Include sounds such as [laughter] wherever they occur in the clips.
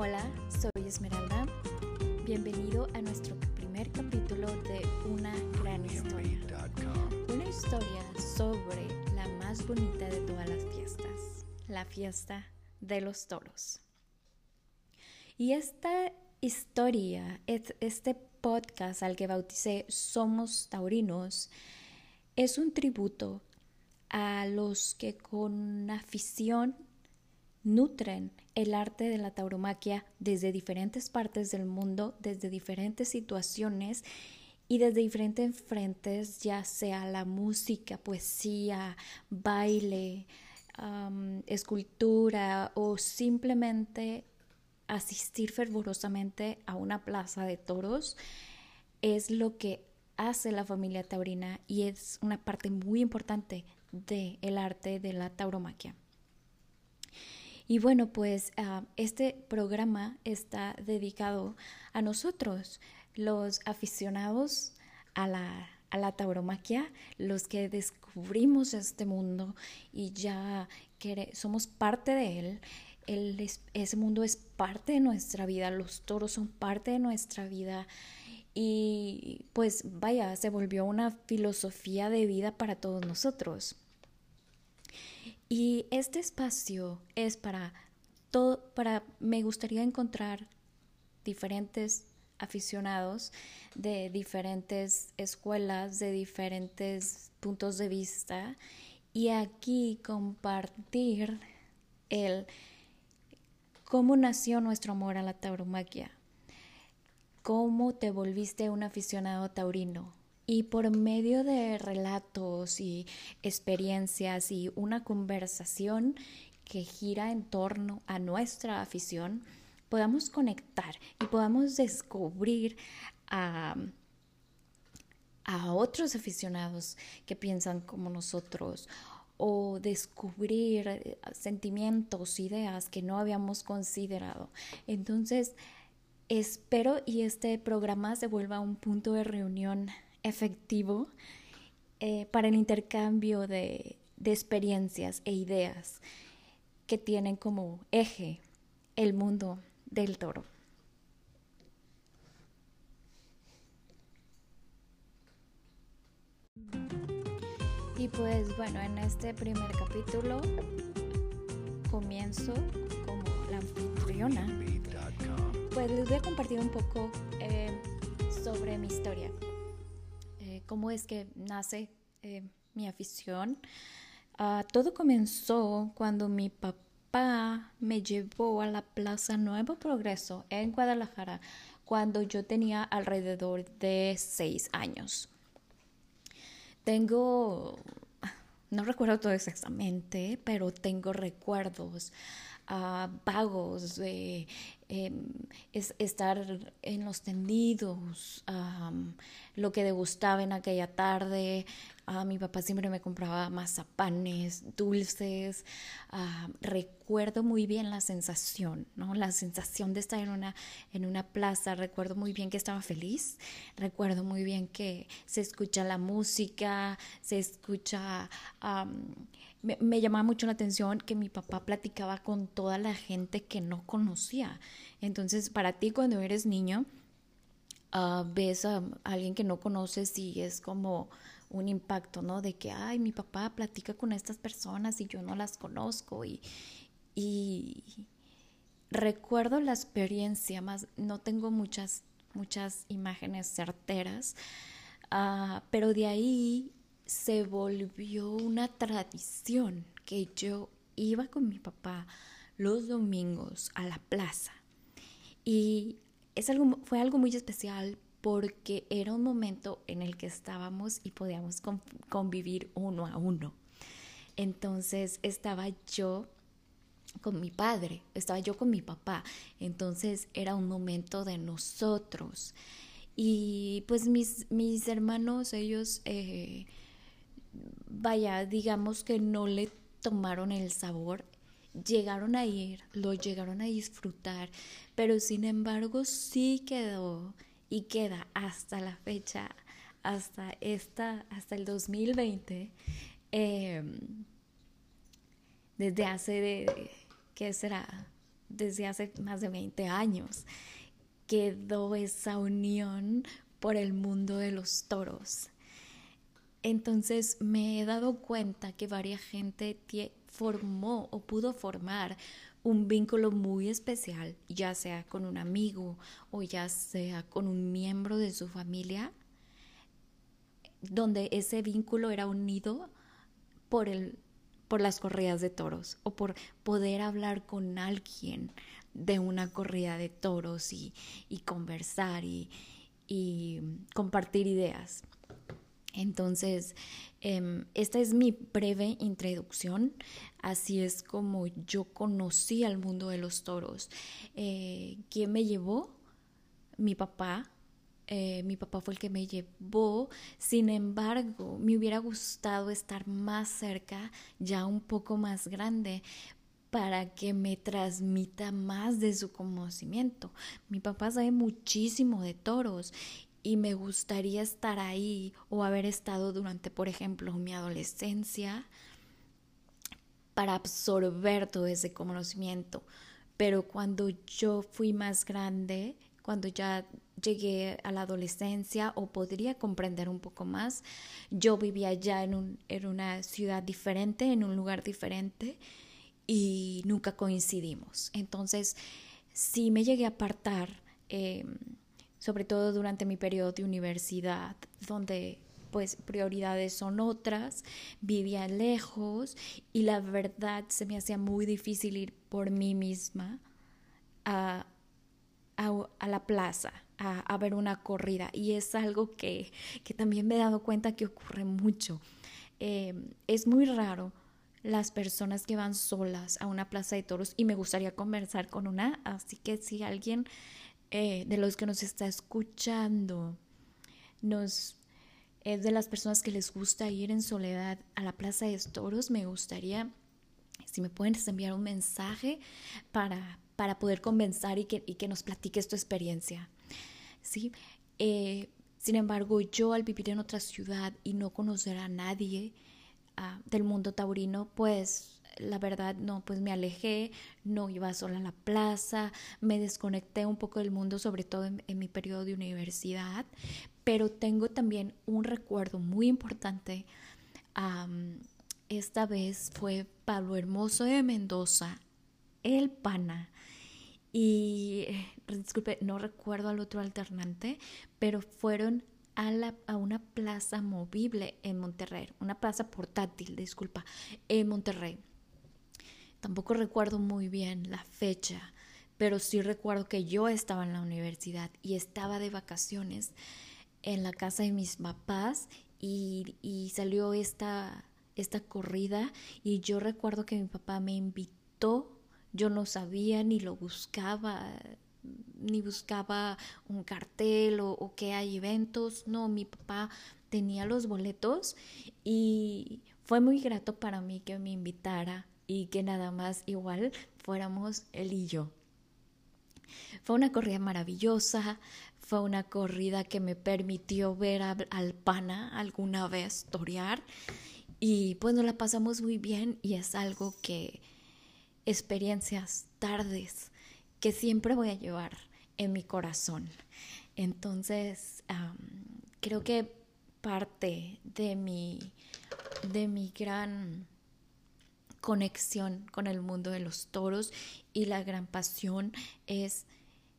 Hola, soy Esmeralda. Bienvenido a nuestro primer capítulo de Una gran historia. Una historia sobre la más bonita de todas las fiestas, la fiesta de los toros. Y esta historia, este podcast al que bauticé Somos Taurinos, es un tributo a los que con afición nutren el arte de la tauromaquia desde diferentes partes del mundo, desde diferentes situaciones y desde diferentes frentes, ya sea la música, poesía, baile, escultura o simplemente asistir fervorosamente a una plaza de toros, es lo que hace la familia taurina y es una parte muy importante del el arte de la tauromaquia. Y bueno, pues ah, este programa está dedicado a nosotros, los aficionados a la, a la tauromaquia, los que descubrimos este mundo y ya que somos parte de él. El, ese mundo es parte de nuestra vida, los toros son parte de nuestra vida y pues vaya, se volvió una filosofía de vida para todos nosotros. Y este espacio es para todo, para, me gustaría encontrar diferentes aficionados de diferentes escuelas, de diferentes puntos de vista y aquí compartir el cómo nació nuestro amor a la tauromaquia, cómo te volviste un aficionado taurino, y por medio de relatos y experiencias y una conversación que gira en torno a nuestra afición, podamos conectar y podamos descubrir a, a otros aficionados que piensan como nosotros o descubrir sentimientos, ideas que no habíamos considerado. Entonces, espero y este programa se vuelva un punto de reunión efectivo eh, para el intercambio de, de experiencias e ideas que tienen como eje el mundo del toro. Y pues bueno, en este primer capítulo comienzo como la anfitriona. Pues les voy a compartir un poco eh, sobre mi historia cómo es que nace eh, mi afición. Ah, todo comenzó cuando mi papá me llevó a la Plaza Nuevo Progreso en Guadalajara cuando yo tenía alrededor de seis años. Tengo, no recuerdo todo exactamente, pero tengo recuerdos uh, vagos de em, es, estar en los tendidos, lo que degustaba en aquella tarde. Uh, mi papá siempre me compraba mazapanes, dulces. recuerdo muy bien la sensación, ¿no? La sensación de estar en una, en una plaza. Recuerdo muy bien que estaba feliz. Recuerdo muy bien que se escucha la música, se escucha me, llamaba mucho la atención que mi papá platicaba con toda la gente que no conocía. Entonces, para ti cuando eres niño, ah, ves a alguien que no conoces y es como un impacto, ¿no? De que, ay, mi papá platica con estas personas y yo no las conozco y, y recuerdo la experiencia, más no tengo muchas, muchas imágenes certeras, uh, pero de ahí se volvió una tradición que yo iba con mi papá los domingos a la plaza. Y es algo, fue algo muy especial porque era un momento en el que estábamos y podíamos convivir uno a uno. Entonces estaba yo con mi padre, estaba yo con mi papá. Entonces era un momento de nosotros. Y pues mis, mis hermanos, ellos... Eh, vaya, digamos que no le tomaron el sabor, llegaron a ir, lo llegaron a disfrutar, pero sin embargo sí quedó y queda hasta la fecha, hasta esta, hasta el 2020, em, desde hace, de, ¿qué será? desde hace más de 20 años, quedó esa unión por el mundo de los toros. Entonces me he dado cuenta que varias gente formó o pudo formar un vínculo muy especial, ya sea con un amigo o ya sea con un miembro de su familia, donde ese vínculo era unido por el por las corridas de toros o por poder hablar con alguien de una corrida de toros y, conversar y, compartir ideas. Entonces, em, esta es mi breve introducción. Así es como yo conocí al mundo de los toros. Eh, ¿Quién me llevó? Mi papá. Eh, mi papá fue el que me llevó. Sin embargo, me hubiera gustado estar más cerca, ya un poco más grande, para que me transmita más de su conocimiento. Mi papá sabe muchísimo de toros y me gustaría estar ahí o haber estado durante, por ejemplo, mi adolescencia para absorber todo ese conocimiento. Pero cuando yo fui más grande, cuando ya llegué a la adolescencia o podría comprender un poco más, yo vivía ya en, un, en una ciudad diferente, en un lugar diferente y nunca coincidimos. Entonces, sí me llegué a apartar, em, sobre todo durante mi periodo de universidad, donde pues prioridades son otras, vivía lejos y la verdad se me hacía muy difícil ir por mí misma a, a, la plaza, a, a, ver una corrida y es algo que, que, también me he dado cuenta que ocurre mucho. Em, es muy raro las personas que van solas a una plaza de toros y me gustaría conversar con una, así que si alguien eh, de los que nos está escuchando nos es de las personas que les gusta ir en soledad a la plaza de toros, me gustaría si me pueden enviar un mensaje para, para poder convencer y que, y que nos platiques tu experiencia. ¿sí? Eh, sin embargo, yo al vivir en otra ciudad y no conocer a nadie, del mundo taurino, pues la verdad no, pues me alejé, no iba sola a la plaza, me desconecté un poco del mundo, sobre todo en, mi periodo de universidad, pero tengo también un recuerdo muy importante. esta vez fue Pablo Hermoso de Mendoza, el pana. Y disculpe, no recuerdo al otro alternante, pero fueron a, una plaza movible en Monterrey, una plaza portátil, disculpa, en Monterrey. Tampoco recuerdo muy bien la fecha, pero sí recuerdo que yo estaba en la universidad y estaba de vacaciones en la casa de mis papás y, salió esta, esta corrida y yo recuerdo que mi papá me invitó, yo no sabía ni lo buscaba, ni buscaba un cartel o, que hay eventos, no, mi papá tenía los boletos y fue muy grato para mí que me invitara y que nada más igual fuéramos él y yo. Fue una corrida maravillosa, fue una corrida que me permitió ver al pana alguna vez torear y pues nos la pasamos muy bien y es algo que experiencias, tardes, que siempre voy a llevar en mi corazón. Entonces, creo que parte de mi, de mi gran conexión con el mundo de los toros y la gran pasión es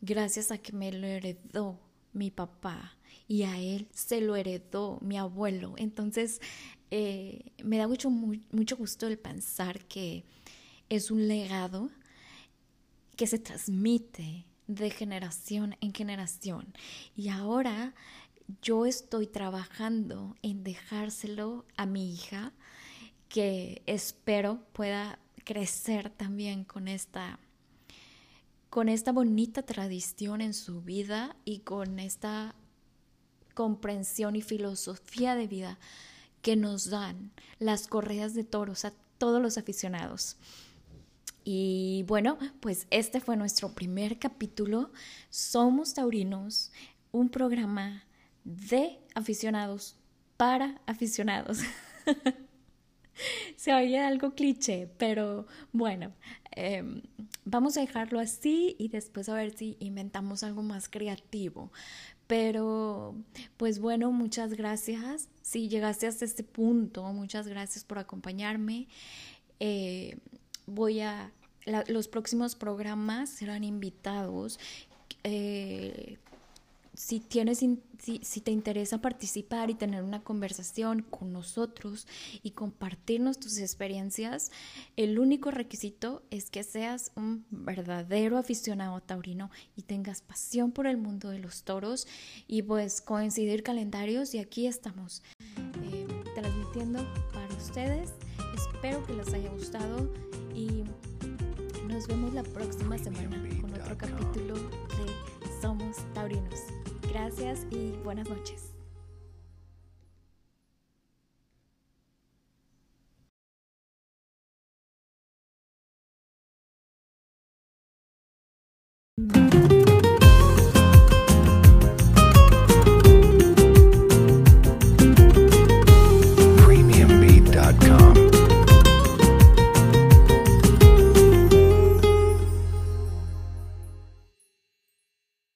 gracias a que me lo heredó mi papá y a él se lo heredó mi abuelo. Entonces, eh, me da mucho, mucho gusto el pensar que es un legado que se transmite de generación en generación. Y ahora yo estoy trabajando en dejárselo a mi hija, que espero pueda crecer también con esta con esta bonita tradición en su vida y con esta comprensión y filosofía de vida que nos dan las correas de toros a todos los aficionados. Y bueno, pues este fue nuestro primer capítulo. Somos Taurinos, un programa de aficionados para aficionados. [laughs] Se oye algo cliché, pero bueno, em, vamos a dejarlo así y después a ver si inventamos algo más creativo. Pero, pues bueno, muchas gracias. Si llegaste hasta este punto, muchas gracias por acompañarme. Eh, voy a, los próximos programas serán invitados. Eh, si tienes si, si, te interesa participar y tener una conversación con nosotros y compartirnos tus experiencias, el único requisito es que seas un verdadero aficionado taurino y tengas pasión por el mundo de los toros y pues coincidir calendarios y aquí estamos eh, transmitiendo para ustedes. Espero que les haya gustado y nos vemos la próxima semana con otro capítulo de Somos Taurinos. Gracias y buenas noches.